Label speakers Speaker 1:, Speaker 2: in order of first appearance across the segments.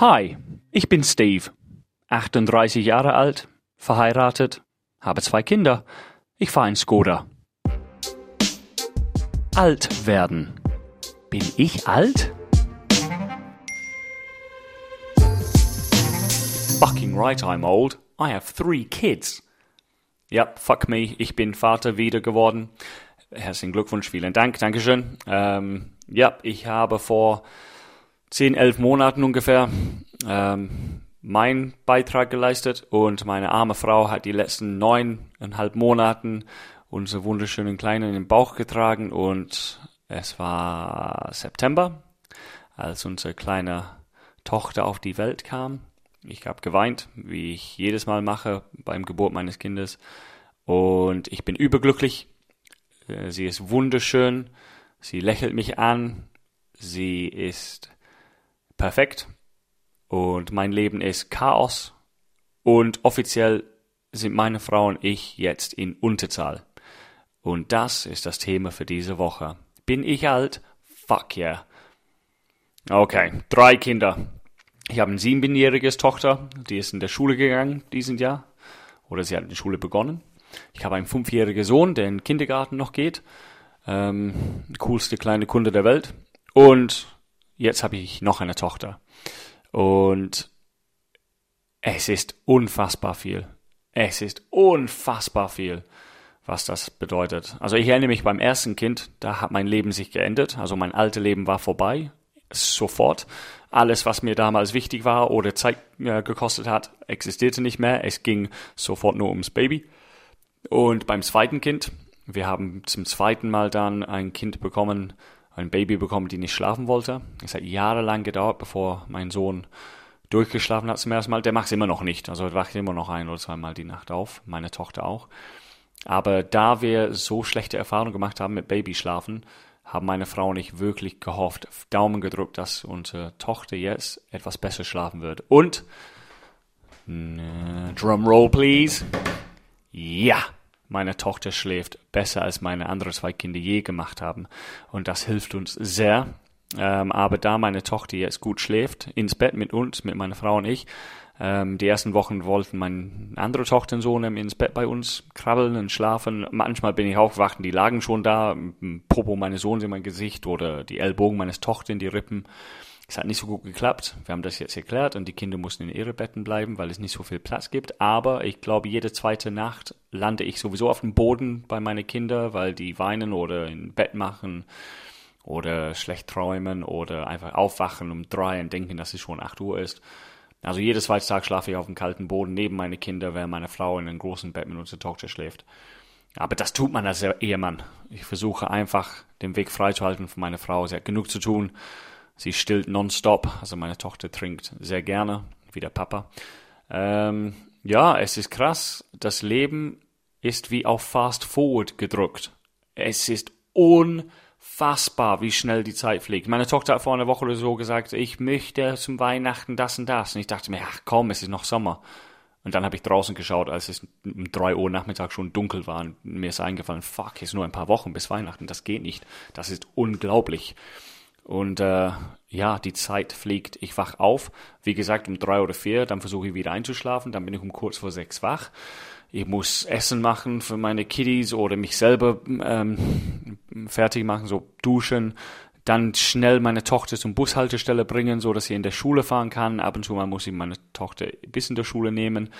Speaker 1: Hi, ich bin Steve, 38 Jahre alt, verheiratet, habe zwei Kinder. Ich fahre in Skoda. Alt werden. Bin ich alt? Fucking right I'm old. I have three kids. Ja, fuck me, ich bin Vater wieder geworden. Herzlichen Glückwunsch, vielen Dank, Dankeschön. Ähm, ja, ich habe vor zehn, elf Monaten ungefähr ähm, meinen Beitrag geleistet und meine arme Frau hat die letzten neuneinhalb Monaten unsere wunderschönen Kleinen in den Bauch getragen und es war September, als unsere kleine Tochter auf die Welt kam. Ich habe geweint, wie ich jedes Mal mache beim Geburt meines Kindes und ich bin überglücklich. Äh, sie ist wunderschön, sie lächelt mich an, sie ist perfekt und mein Leben ist Chaos und offiziell sind meine Frau und ich jetzt in Unterzahl. Und das ist das Thema für diese Woche. Bin ich alt? Fuck yeah. Okay, drei Kinder. Ich habe eine siebenjährige Tochter, die ist in der Schule gegangen diesen Jahr. Oder sie hat die Schule begonnen. Ich habe einen fünfjährigen Sohn, der in den Kindergarten noch geht. Ähm, coolste kleine Kunde der Welt. Und jetzt habe ich noch eine Tochter. Und es ist unfassbar viel. Es ist unfassbar viel, was das bedeutet. Also ich erinnere mich beim ersten Kind, da hat mein Leben sich geendet. Also mein altes Leben war vorbei. Sofort. Alles, was mir damals wichtig war oder Zeit äh, gekostet hat, existierte nicht mehr. Es ging sofort nur ums Baby. Und beim zweiten Kind, wir haben zum zweiten Mal dann ein Kind bekommen, ein Baby bekommen, die nicht schlafen wollte. Es hat jahrelang gedauert, bevor mein Sohn durchgeschlafen hat zum ersten Mal. Der macht es immer noch nicht. Also er wacht immer noch ein oder zweimal die Nacht auf. Meine Tochter auch. Aber da wir so schlechte Erfahrungen gemacht haben mit Babyschlafen, haben meine Frau und ich wirklich gehofft, Daumen gedrückt, dass unsere Tochter jetzt etwas besser schlafen wird. Und, äh, Drum Roll please. Ja, meine Tochter schläft besser, als meine anderen zwei Kinder je gemacht haben. Und das hilft uns sehr. Ähm, aber da meine Tochter jetzt gut schläft, ins Bett mit uns, mit meiner Frau und ich, ähm, die ersten Wochen wollten meine andere Tochter und Sohn ins Bett bei uns krabbeln und schlafen. Manchmal bin ich aufgewacht und die lagen schon da, Popo meines Sohns in mein Gesicht oder die Ellbogen meines Tochter in die Rippen. Es hat nicht so gut geklappt. Wir haben das jetzt erklärt und die Kinder mussten in ihre Betten bleiben, weil es nicht so viel Platz gibt. Aber ich glaube, jede zweite Nacht lande ich sowieso auf dem Boden bei meinen Kindern, weil die weinen oder im Bett machen oder schlecht träumen oder einfach aufwachen um drei und denken, dass es schon acht Uhr ist. Also jedes zweite Tag schlafe ich auf dem kalten Boden neben meine Kinder, während meine Frau in einem großen Bett mit unserer Tochter schläft. Aber das tut man als Ehemann. Ich versuche einfach, den Weg freizuhalten für meine Frau. Sie hat genug zu tun. Sie stillt nonstop, also meine Tochter trinkt sehr gerne, wie der Papa. Ähm, ja, es ist krass. Das Leben ist wie auf Fast Forward gedrückt. Es ist unfassbar, wie schnell die Zeit fliegt. Meine Tochter hat vor einer Woche oder so gesagt, ich möchte zum Weihnachten das und das. Und ich dachte mir, ach komm, es ist noch Sommer. Und dann habe ich draußen geschaut, als es um drei Uhr Nachmittag schon dunkel war. Und mir ist eingefallen, fuck, es ist nur ein paar Wochen bis Weihnachten. Das geht nicht. Das ist unglaublich. Und äh, ja, die Zeit fliegt. Ich wach auf, wie gesagt, um drei oder vier, dann versuche ich wieder einzuschlafen, dann bin ich um kurz vor sechs wach. Ich muss Essen machen für meine Kiddies oder mich selber ähm, fertig machen, so duschen, dann schnell meine Tochter zum Bushaltestelle bringen, so dass sie in der Schule fahren kann. Ab und zu mal muss ich meine Tochter bis in der Schule nehmen.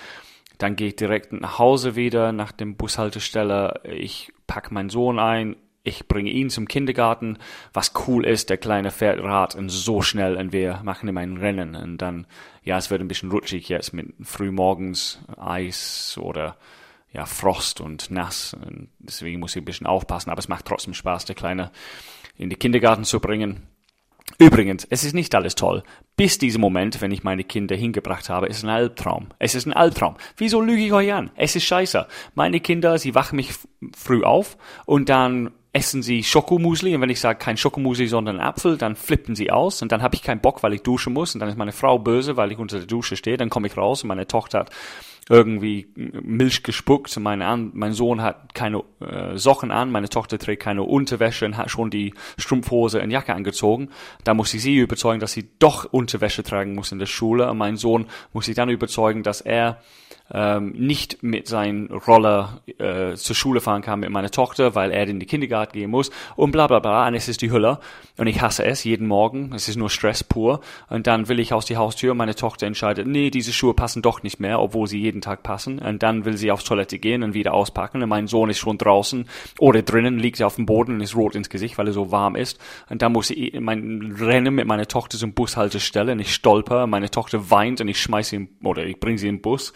Speaker 1: Dann gehe ich direkt nach Hause wieder nach dem Bushaltestelle. Ich packe meinen Sohn ein, ich bringe ihn zum Kindergarten. Was cool ist, der kleine fährt Rad und so schnell und wir machen ihm ein Rennen. Und dann, ja, es wird ein bisschen rutschig jetzt mit frühmorgens Eis oder ja, Frost und nass. Und deswegen muss ich ein bisschen aufpassen, aber es macht trotzdem Spaß, der Kleine in den Kindergarten zu bringen. Übrigens, es ist nicht alles toll. Bis diesem Moment, wenn ich meine Kinder hingebracht habe, ist ein Albtraum. Es ist ein Albtraum. Wieso lüge ich euch an? Es ist scheiße. Meine Kinder, sie wachen mich früh auf und dann essen sie Schokomusli und wenn ich sage kein Schokomusli, sondern Apfel, dann flippen sie aus und dann habe ich keinen Bock, weil ich duschen muss und dann ist meine Frau böse, weil ich unter der Dusche stehe, dann komme ich raus und meine Tochter hat irgendwie Milch gespuckt. Meine, mein Sohn hat keine äh, Socken an, meine Tochter trägt keine Unterwäsche und hat schon die Strumpfhose und Jacke angezogen. Da muss ich sie überzeugen, dass sie doch Unterwäsche tragen muss in der Schule. Und mein Sohn muss ich dann überzeugen, dass er ähm, nicht mit seinem Roller äh, zur Schule fahren kann mit meiner Tochter, weil er in die Kindergarten gehen muss und bla bla bla. Und es ist die Hölle. Und ich hasse es jeden Morgen. Es ist nur Stress pur. Und dann will ich aus die Haustür meine Tochter entscheidet, nee, diese Schuhe passen doch nicht mehr, obwohl sie jeden Tag passen. Und dann will sie aufs Toilette gehen und wieder auspacken. Und mein Sohn ist schon draußen oder drinnen, liegt auf dem Boden und ist rot ins Gesicht, weil er so warm ist. Und dann muss ich mein Rennen mit meiner Tochter zum Bushaltestelle und ich stolper. Meine Tochter weint und ich schmeiße ihn oder ich bringe sie in den Bus.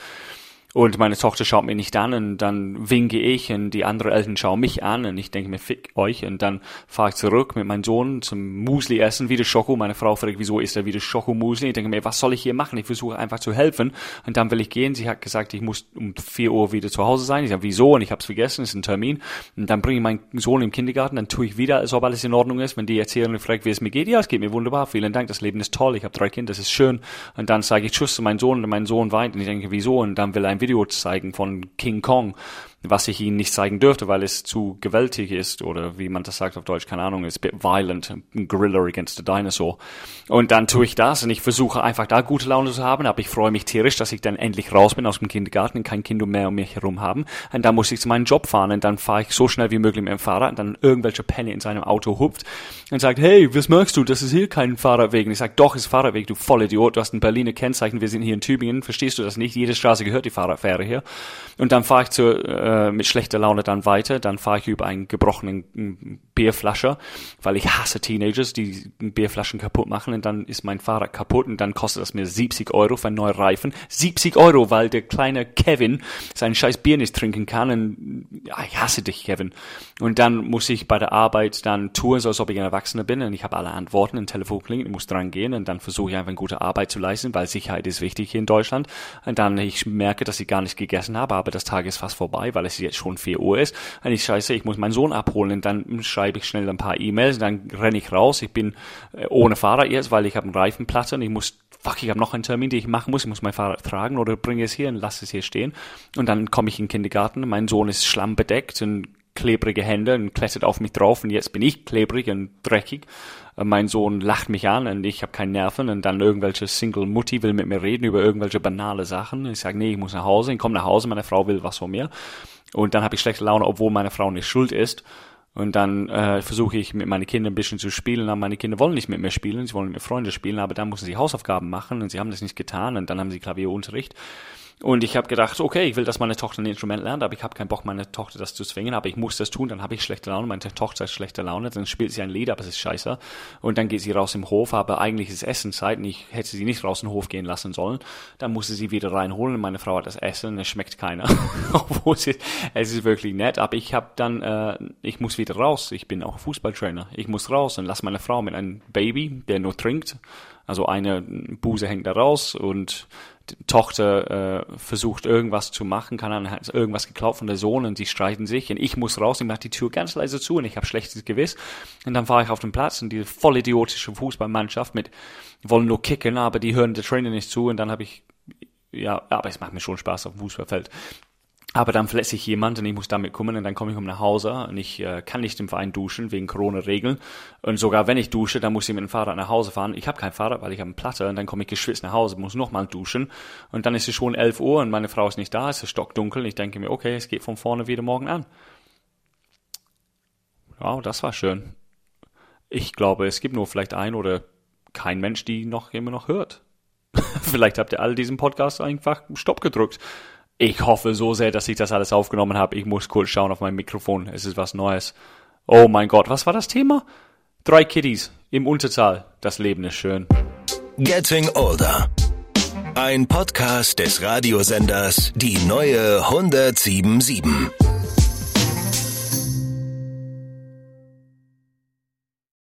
Speaker 1: Und meine Tochter schaut mir nicht an und dann winke ich und die anderen Eltern schauen mich an und ich denke mir, fick euch. Und dann fahre ich zurück mit meinem Sohn zum Musli essen, wieder Schoko. Meine Frau fragt, wieso ist er wieder Schoko-Musli? Ich denke mir, was soll ich hier machen? Ich versuche einfach zu helfen. Und dann will ich gehen. Sie hat gesagt, ich muss um vier Uhr wieder zu Hause sein. Ich sage, wieso? Und ich habe es vergessen, es ist ein Termin. Und dann bringe ich meinen Sohn im Kindergarten, dann tue ich wieder, als ob alles in Ordnung ist. Wenn die und fragt, wie es mir geht, ja, es geht mir wunderbar. Vielen Dank, das Leben ist toll. Ich habe drei Kinder, das ist schön. Und dann sage ich Tschüss zu meinem Sohn und mein Sohn weint. Und ich denke, wieso? Und dann will er ein Video zeigen von von King Kong was ich ihnen nicht zeigen dürfte, weil es zu gewaltig ist oder wie man das sagt auf Deutsch, keine Ahnung, ist bit violent, Gorilla against a Dinosaur. Und dann tue ich das und ich versuche einfach da gute Laune zu haben, aber ich freue mich tierisch, dass ich dann endlich raus bin aus dem Kindergarten und kein Kind mehr um mich herum haben. Und dann muss ich zu meinem Job fahren und dann fahre ich so schnell wie möglich mit dem Fahrrad und dann irgendwelche Penny in seinem Auto hupft und sagt, hey, was merkst du, das ist hier kein Fahrradweg. Und ich sage, doch, ist Fahrradweg, du Vollidiot, du hast ein Berliner Kennzeichen, wir sind hier in Tübingen, verstehst du das nicht? Jede Straße gehört die Fahrradfähre hier. Und dann fahre ich zu, äh, mit schlechter Laune dann weiter, dann fahre ich über einen gebrochenen Bierflasche, weil ich hasse Teenagers, die Bierflaschen kaputt machen und dann ist mein Fahrrad kaputt und dann kostet das mir 70 Euro für einen neuen Reifen. 70 Euro, weil der kleine Kevin seinen scheiß Bier nicht trinken kann und ja, ich hasse dich, Kevin. Und dann muss ich bei der Arbeit dann tun, so als ob ich ein Erwachsener bin und ich habe alle Antworten, ein Telefon klingelt, ich muss dran gehen und dann versuche ich einfach eine gute Arbeit zu leisten, weil Sicherheit ist wichtig hier in Deutschland. Und dann ich merke, dass ich gar nicht gegessen habe, aber das Tag ist fast vorbei, weil es jetzt schon 4 Uhr ist. Und ich scheiße, ich muss meinen Sohn abholen und dann schreibe ich schnell ein paar E-Mails, dann renne ich raus. Ich bin äh, ohne Fahrrad jetzt, weil ich habe einen Reifenplatte und ich muss fuck, ich habe noch einen Termin, den ich machen muss, ich muss mein Fahrrad tragen oder bringe es hier und lasse es hier stehen. Und dann komme ich in den Kindergarten, mein Sohn ist schlammbedeckt und klebrige Hände und klettert auf mich drauf und jetzt bin ich klebrig und dreckig. Äh, mein Sohn lacht mich an und ich habe keine Nerven und dann irgendwelche Single Mutti will mit mir reden über irgendwelche banale Sachen. Ich sage, nee, ich muss nach Hause, ich komme nach Hause, meine Frau will was von mir. Und dann habe ich schlechte Laune, obwohl meine Frau nicht schuld ist. Und dann äh, versuche ich mit meinen Kindern ein bisschen zu spielen, aber meine Kinder wollen nicht mit mir spielen, sie wollen mit Freunden spielen, aber dann müssen sie Hausaufgaben machen und sie haben das nicht getan und dann haben sie Klavierunterricht. Und ich habe gedacht, okay, ich will, dass meine Tochter ein Instrument lernt, aber ich habe keinen Bock, meine Tochter das zu zwingen, aber ich muss das tun, dann habe ich schlechte Laune, meine Tochter hat schlechte Laune, dann spielt sie ein Lied, aber es ist scheiße. Und dann geht sie raus im Hof, aber eigentlich ist Essenszeit und ich hätte sie nicht raus im Hof gehen lassen sollen. Dann musste sie wieder reinholen meine Frau hat das Essen es schmeckt keiner. Obwohl es ist, es ist wirklich nett, aber ich habe dann, äh, ich muss wieder raus, ich bin auch Fußballtrainer, ich muss raus und lass meine Frau mit einem Baby, der nur trinkt, also eine Buse hängt da raus und Tochter äh, versucht irgendwas zu machen, kann dann hat irgendwas geklaut von der Sohn und sie streiten sich und ich muss raus, ich mache die Tür ganz leise zu und ich habe schlechtes Gewiss und dann fahre ich auf den Platz und diese voll idiotische Fußballmannschaft mit wollen nur kicken, aber die hören der Trainer nicht zu und dann habe ich ja, aber es macht mir schon Spaß auf dem Fußballfeld. Aber dann verletzt sich jemand und ich muss damit kommen und dann komme ich um nach Hause und ich äh, kann nicht im Verein duschen wegen Corona-Regeln. Und sogar wenn ich dusche, dann muss ich mit dem Fahrrad nach Hause fahren. Ich habe kein Fahrrad, weil ich habe eine Platte und dann komme ich geschwitzt nach Hause, muss nochmal duschen. Und dann ist es schon 11 Uhr und meine Frau ist nicht da, es ist stockdunkel. Und ich denke mir, okay, es geht von vorne wieder morgen an. Wow, das war schön. Ich glaube, es gibt nur vielleicht ein oder kein Mensch, die noch immer noch hört. vielleicht habt ihr all diesen Podcast einfach Stopp gedrückt. Ich hoffe so sehr, dass ich das alles aufgenommen habe. Ich muss kurz schauen auf mein Mikrofon. Es ist was Neues. Oh mein Gott, was war das Thema? Drei Kiddies im Unterzahl. Das Leben ist schön.
Speaker 2: Getting Older. Ein Podcast des Radiosenders Die neue 1077.